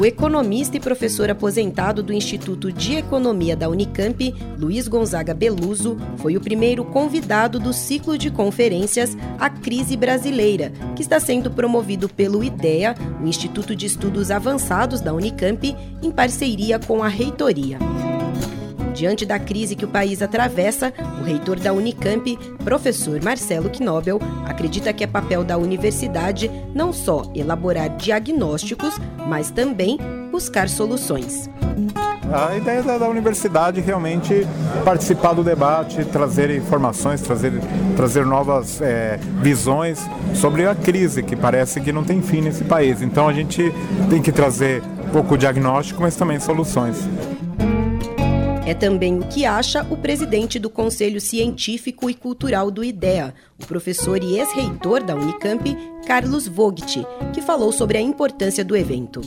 O economista e professor aposentado do Instituto de Economia da Unicamp, Luiz Gonzaga Beluso, foi o primeiro convidado do ciclo de conferências A Crise Brasileira, que está sendo promovido pelo IDEA, o Instituto de Estudos Avançados da Unicamp, em parceria com a reitoria. Diante da crise que o país atravessa, o reitor da Unicamp, professor Marcelo Knobel, acredita que é papel da universidade não só elaborar diagnósticos, mas também buscar soluções. A ideia da, da, universidade realmente participar do debate, trazer informações, trazer, trazer novas é, visões sobre a crise que parece que não tem fim nesse país. Então a gente tem que trazer pouco diagnóstico, mas também soluções. É também o que acha o presidente do Conselho Científico e Cultural do IDEA, o professor e ex-reitor da Unicamp, Carlos Vogt, que falou sobre a importância do evento.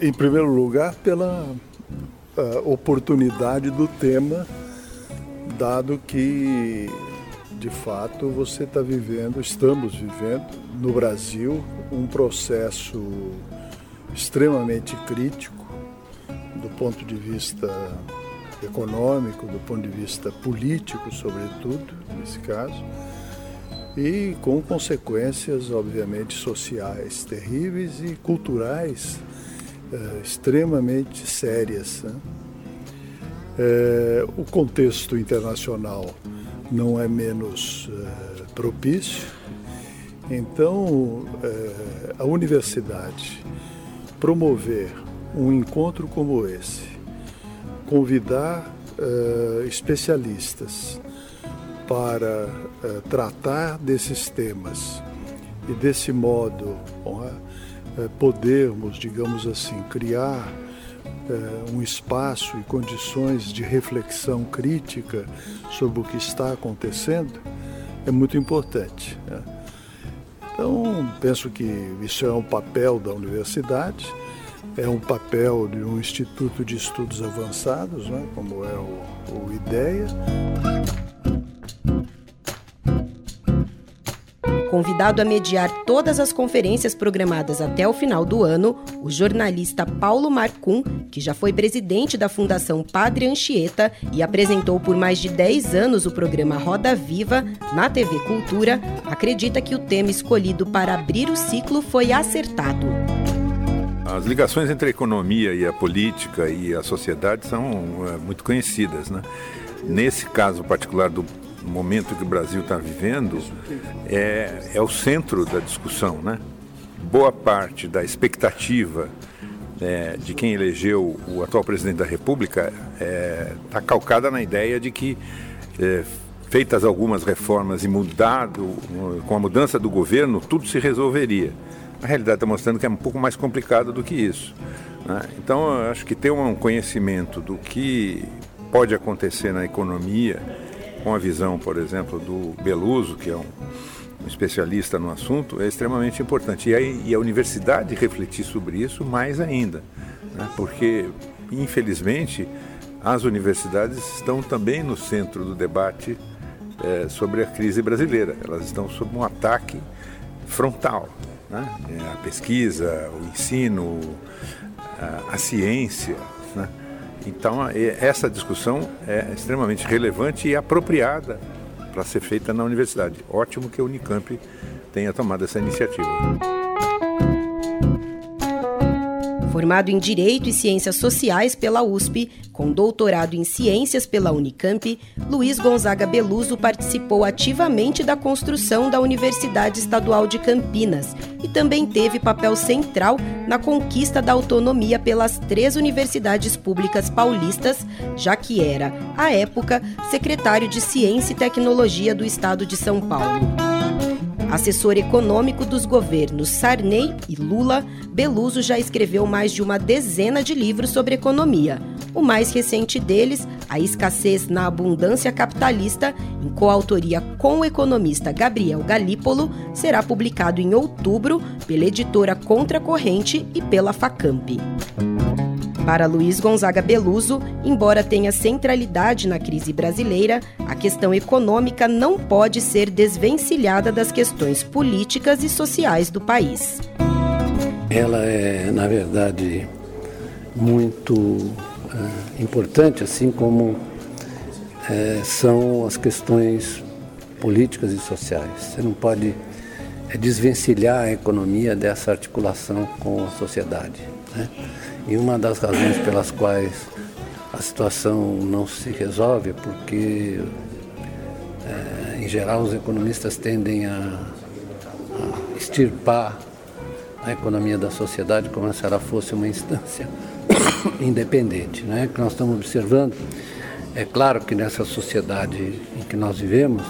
Em primeiro lugar, pela uh, oportunidade do tema, dado que, de fato, você está vivendo, estamos vivendo no Brasil, um processo extremamente crítico do ponto de vista econômico, do ponto de vista político, sobretudo, nesse caso, e com consequências, obviamente, sociais terríveis e culturais eh, extremamente sérias. Né? Eh, o contexto internacional não é menos eh, propício, então a universidade promover um encontro como esse, convidar uh, especialistas para uh, tratar desses temas e desse modo uh, podermos, digamos assim, criar um espaço e condições de reflexão crítica sobre o que está acontecendo é muito importante. Né? Então, penso que isso é um papel da universidade é um papel de um instituto de estudos avançados, né, como é o, o IDEA. Convidado a mediar todas as conferências programadas até o final do ano, o jornalista Paulo Marcum, que já foi presidente da Fundação Padre Anchieta e apresentou por mais de 10 anos o programa Roda Viva na TV Cultura, acredita que o tema escolhido para abrir o ciclo foi acertado. As ligações entre a economia e a política e a sociedade são é, muito conhecidas. Né? Nesse caso particular do momento que o Brasil está vivendo, é, é o centro da discussão. Né? Boa parte da expectativa é, de quem elegeu o atual presidente da República está é, tá calcada na ideia de que, é, feitas algumas reformas e mudado, com a mudança do governo, tudo se resolveria. A realidade está mostrando que é um pouco mais complicado do que isso. Né? Então, eu acho que ter um conhecimento do que pode acontecer na economia, com a visão, por exemplo, do Beluso, que é um, um especialista no assunto, é extremamente importante. E, aí, e a universidade refletir sobre isso mais ainda, né? porque, infelizmente, as universidades estão também no centro do debate é, sobre a crise brasileira. Elas estão sob um ataque frontal né? É, a pesquisa, o ensino, a, a ciência. Né? Então, essa discussão é extremamente relevante e apropriada para ser feita na universidade. Ótimo que a Unicamp tenha tomado essa iniciativa. Formado em Direito e Ciências Sociais pela USP, com doutorado em Ciências pela Unicamp, Luiz Gonzaga Beluso participou ativamente da construção da Universidade Estadual de Campinas e também teve papel central na conquista da autonomia pelas três universidades públicas paulistas, já que era, à época, secretário de Ciência e Tecnologia do Estado de São Paulo. Assessor econômico dos governos Sarney e Lula, Beluso já escreveu mais de uma dezena de livros sobre economia. O mais recente deles, A Escassez na Abundância Capitalista, em coautoria com o economista Gabriel Galípolo, será publicado em outubro pela editora Contracorrente e pela Facamp. Para Luiz Gonzaga Beluso, embora tenha centralidade na crise brasileira, a questão econômica não pode ser desvencilhada das questões políticas e sociais do país. Ela é, na verdade, muito é, importante, assim como é, são as questões políticas e sociais. Você não pode é, desvencilhar a economia dessa articulação com a sociedade. Né? E uma das razões pelas quais a situação não se resolve é porque, é, em geral, os economistas tendem a, a extirpar a economia da sociedade como se ela fosse uma instância independente. Né? O que nós estamos observando é claro que nessa sociedade em que nós vivemos,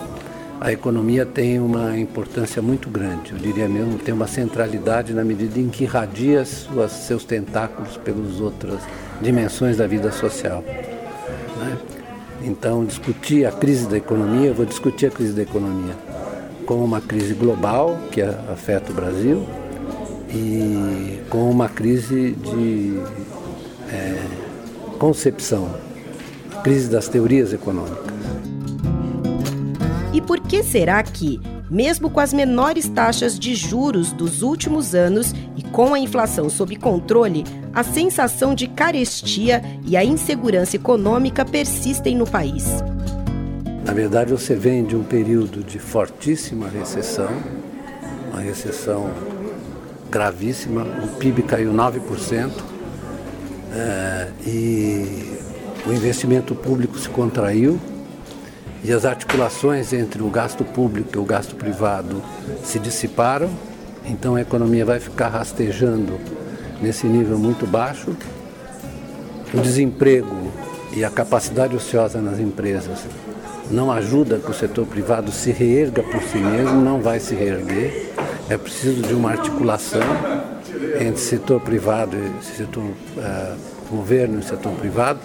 a economia tem uma importância muito grande, eu diria mesmo, tem uma centralidade na medida em que irradia suas, seus tentáculos pelas outras dimensões da vida social. Né? Então, discutir a crise da economia, eu vou discutir a crise da economia como uma crise global que afeta o Brasil e com uma crise de é, concepção, crise das teorias econômicas. E por que será que, mesmo com as menores taxas de juros dos últimos anos e com a inflação sob controle, a sensação de carestia e a insegurança econômica persistem no país? Na verdade, você vem de um período de fortíssima recessão, uma recessão gravíssima, o PIB caiu 9%, é, e o investimento público se contraiu, e as articulações entre o gasto público e o gasto privado se dissiparam, então a economia vai ficar rastejando nesse nível muito baixo. O desemprego e a capacidade ociosa nas empresas não ajuda que o setor privado se reerga por si mesmo, não vai se reerguer. É preciso de uma articulação entre setor privado e setor uh, governo e setor privado.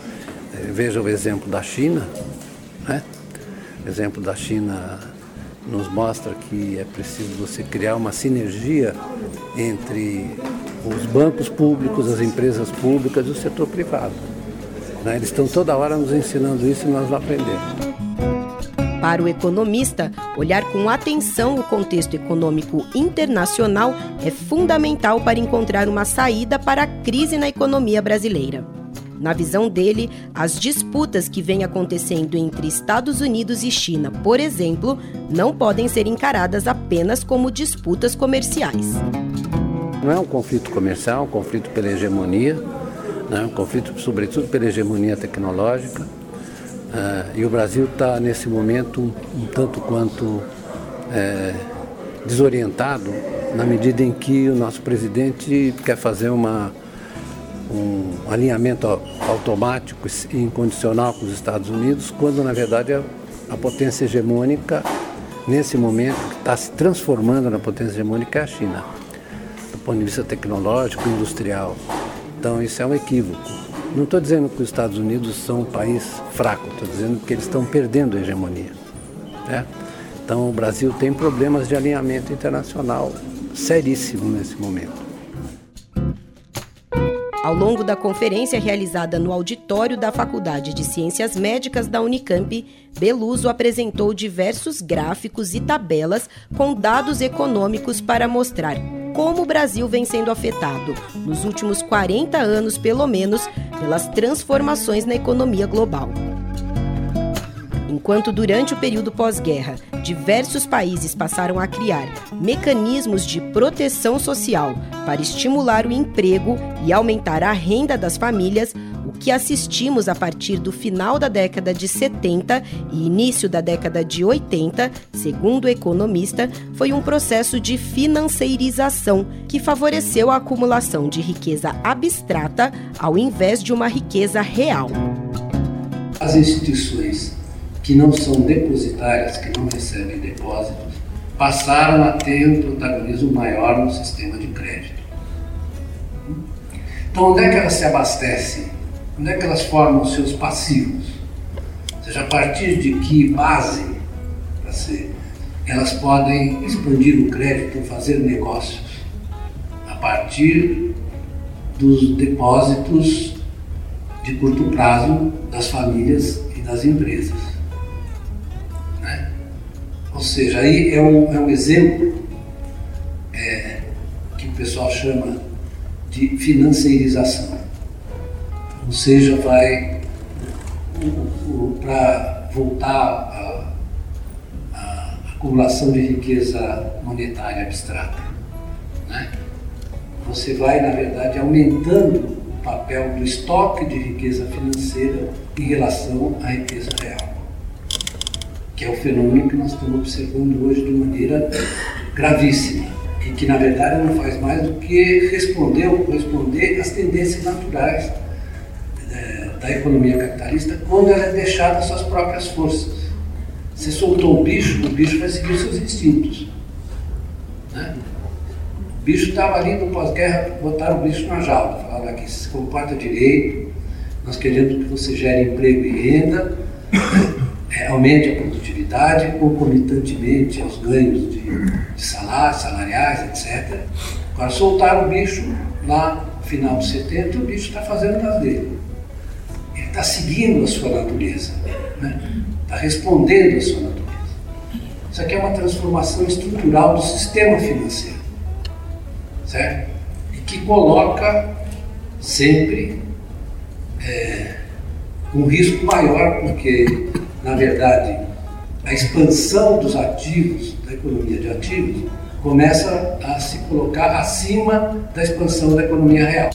Veja o exemplo da China, né? Exemplo da China nos mostra que é preciso você criar uma sinergia entre os bancos públicos, as empresas públicas e o setor privado. Né? Eles estão toda hora nos ensinando isso e nós não aprendemos. Para o economista, olhar com atenção o contexto econômico internacional é fundamental para encontrar uma saída para a crise na economia brasileira. Na visão dele, as disputas que vêm acontecendo entre Estados Unidos e China, por exemplo, não podem ser encaradas apenas como disputas comerciais. Não é um conflito comercial, é um conflito pela hegemonia, né? um conflito sobretudo pela hegemonia tecnológica. Uh, e o Brasil está, nesse momento, um tanto quanto é, desorientado, na medida em que o nosso presidente quer fazer uma um alinhamento automático e incondicional com os Estados Unidos, quando na verdade a, a potência hegemônica, nesse momento, que está se transformando na potência hegemônica é a China, do ponto de vista tecnológico, industrial. Então isso é um equívoco. Não estou dizendo que os Estados Unidos são um país fraco, estou dizendo que eles estão perdendo a hegemonia. Né? Então o Brasil tem problemas de alinhamento internacional seríssimo nesse momento. Ao longo da conferência realizada no auditório da Faculdade de Ciências Médicas da Unicamp, Beluso apresentou diversos gráficos e tabelas com dados econômicos para mostrar como o Brasil vem sendo afetado, nos últimos 40 anos pelo menos, pelas transformações na economia global. Enquanto durante o período pós-guerra, diversos países passaram a criar mecanismos de proteção social para estimular o emprego e aumentar a renda das famílias, o que assistimos a partir do final da década de 70 e início da década de 80, segundo o economista, foi um processo de financeirização que favoreceu a acumulação de riqueza abstrata ao invés de uma riqueza real. As instituições que não são depositárias, que não recebem depósitos, passaram a ter um protagonismo maior no sistema de crédito. Então, onde é que elas se abastecem? Onde é que elas formam os seus passivos? Ou seja, a partir de que base elas podem expandir o crédito, fazer negócios a partir dos depósitos de curto prazo das famílias e das empresas. Ou seja, aí é um, é um exemplo é, que o pessoal chama de financeirização. Ou seja, vai para voltar a, acumulação de riqueza monetária abstrata. Né? Você vai, na verdade, aumentando o papel do estoque de riqueza financeira em relação à riqueza real, que é o fenômeno que nós estamos observando hoje de maneira gravíssima e que na verdade não faz mais do que responder ou corresponder às tendências naturais é, da economia capitalista quando ela é deixada às suas próprias forças. Você soltou o bicho, o bicho vai seguir os seus instintos. Né? O bicho estava ali no pós-guerra, botaram o bicho na jaula, falaram aqui, se comporta direito, nós queremos que você gere emprego e renda, aumente a produtividade concomitantemente aos ganhos de, de salários, salariais, etc. Agora, soltar o bicho lá no final de 70, o bicho está fazendo das dele. Ele está seguindo a sua natureza, está né? Tá respondendo à sua natureza. Isso aqui é uma transformação estrutural do sistema financeiro, certo? E que coloca sempre é, um risco maior, porque na verdade, a expansão dos ativos, da economia de ativos, começa a se colocar acima da expansão da economia real.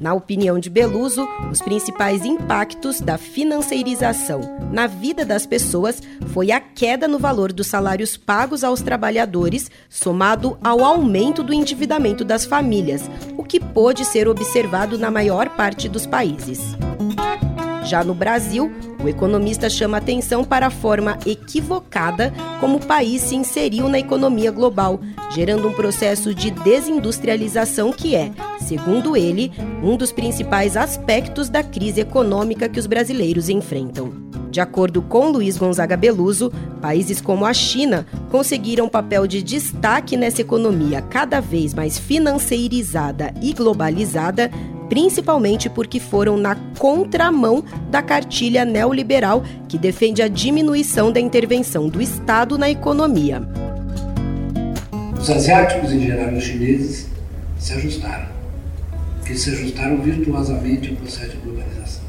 Na opinião de Beluso, os principais impactos da financeirização na vida das pessoas foi a queda no valor dos salários pagos aos trabalhadores, somado ao aumento do endividamento das famílias, o que pôde ser observado na maior parte dos países. Já no Brasil, o economista chama atenção para a forma equivocada como o país se inseriu na economia global, gerando um processo de desindustrialização que é, segundo ele, um dos principais aspectos da crise econômica que os brasileiros enfrentam. De acordo com Luiz Gonzaga Beluso, países como a China conseguiram papel de destaque nessa economia cada vez mais financeirizada e globalizada, principalmente porque foram na contramão da cartilha neoliberal que defende a diminuição da intervenção do Estado na economia. Os asiáticos, em geral, os chineses se ajustaram. Eles se ajustaram virtuosamente ao processo de globalização.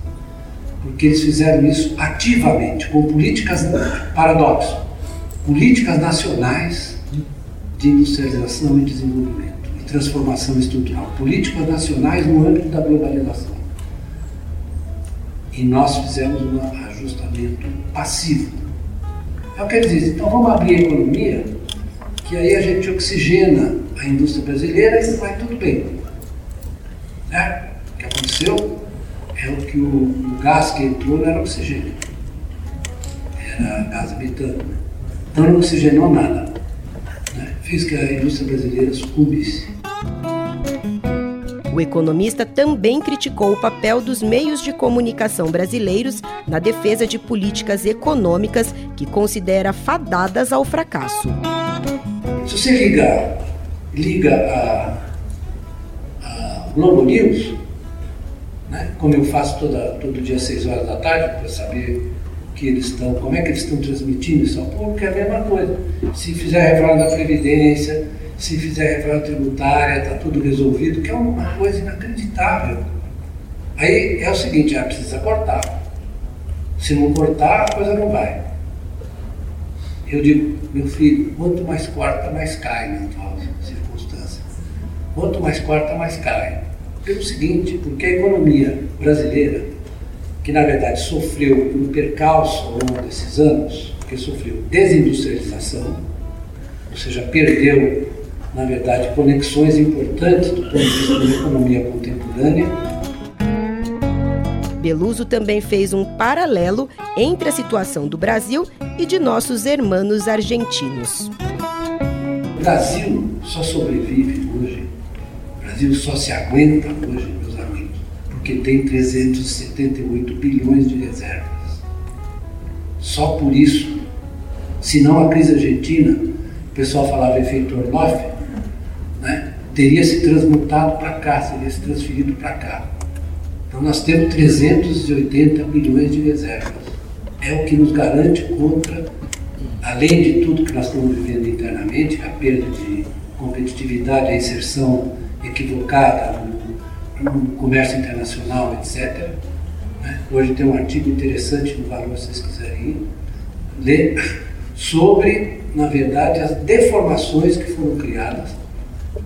Porque eles fizeram isso ativamente, com políticas, paradoxo, políticas nacionais de industrialização e desenvolvimento transformação estrutural, políticas nacionais no âmbito da globalização. E nós fizemos um ajustamento passivo. É o que eles dizem, então vamos abrir a economia, que aí a gente oxigena a indústria brasileira e vai tudo bem. Né? O que aconteceu é o que o, o gás que entrou não era oxigênio, era gás metano. Então não oxigenou nada. Né? Fez que a indústria brasileira sucumbisse. O economista também criticou o papel dos meios de comunicação brasileiros na defesa de políticas econômicas que considera fadadas ao fracasso. Se você liga, liga a, a Globo News, né, como eu faço toda, todo dia às 6 horas da tarde, para saber que eles estão, como é que eles estão transmitindo isso ao público, é a mesma coisa. Se fizer a reforma da Previdência, se fizer reforma tributária, está tudo resolvido, que é uma coisa inacreditável. Aí é o seguinte, já precisa cortar. Se não cortar, a coisa não vai. Eu digo, meu filho, quanto mais corta, mais cai na atual circunstância. Quanto mais corta, mais cai. Pelo seguinte, porque a economia brasileira, que na verdade sofreu um percalço ao longo desses anos, que sofreu desindustrialização, ou seja, perdeu na verdade, conexões importantes do ponto de vista da economia contemporânea. Beluso também fez um paralelo entre a situação do Brasil e de nossos hermanos argentinos. O Brasil só sobrevive hoje, o Brasil só se aguenta hoje, meus amigos, porque tem 378 bilhões de reservas. Só por isso, se não a crise argentina, o pessoal falava efeito Orloff, teria se transmutado para cá, seria se transferido para cá. Então nós temos 380 bilhões de reservas. É o que nos garante contra, além de tudo que nós estamos vivendo internamente, a perda de competitividade, a inserção equivocada no, no comércio internacional, etc. Né? Hoje tem um artigo interessante no Valor, se vocês quiserem ler, sobre, na verdade, as deformações que foram criadas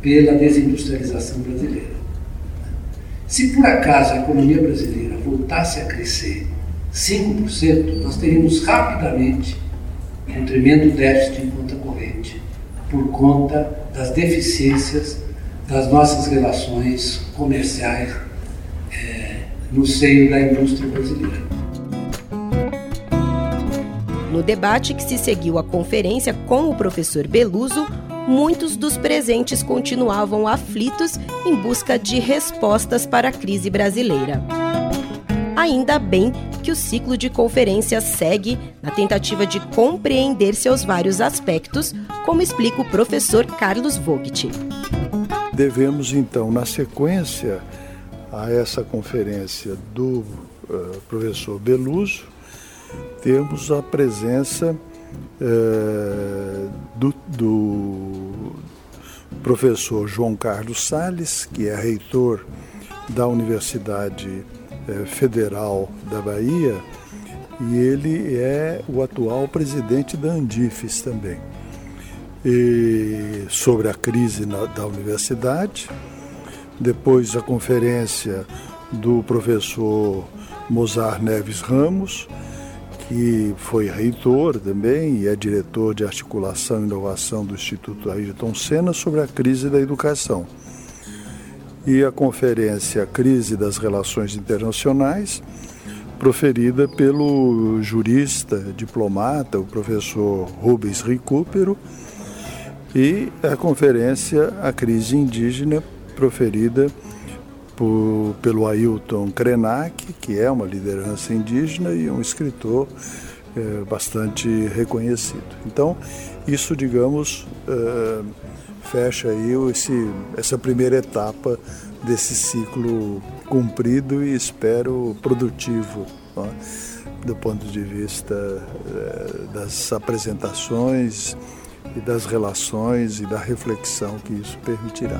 pela desindustrialização brasileira. Se por acaso a economia brasileira voltasse a crescer 5%, nós teríamos rapidamente um tremendo déficit em conta corrente, por conta das deficiências das nossas relações comerciais é, no seio da indústria brasileira. No debate que se seguiu à conferência com o professor Beluso, muitos dos presentes continuavam aflitos em busca de respostas para a crise brasileira. Ainda bem que o ciclo de conferências segue na tentativa de compreender seus vários aspectos, como explica o professor Carlos Vogt. Devemos, então, na sequência a essa conferência do uh, professor Beluso, temos a presença é, do, do, professor João Carlos Sales, que é reitor da Universidade é, Federal da Bahia, e ele é o atual presidente da Andifes também. E sobre a crise na, da universidade, depois a conferência do professor Mozart Neves Ramos, que foi reitor também e é diretor de articulação e inovação do Instituto Ayrton Senna sobre a crise da educação. E a conferência Crise das Relações Internacionais, proferida pelo jurista, diplomata, o professor Rubens Recupero, e a conferência A Crise Indígena, proferida por, pelo Ailton Krenak, que é uma liderança indígena e um escritor é, bastante reconhecido. Então, isso, digamos, é, fecha aí esse, essa primeira etapa desse ciclo cumprido e espero produtivo. Do ponto de vista é, das apresentações e das relações e da reflexão que isso permitirá.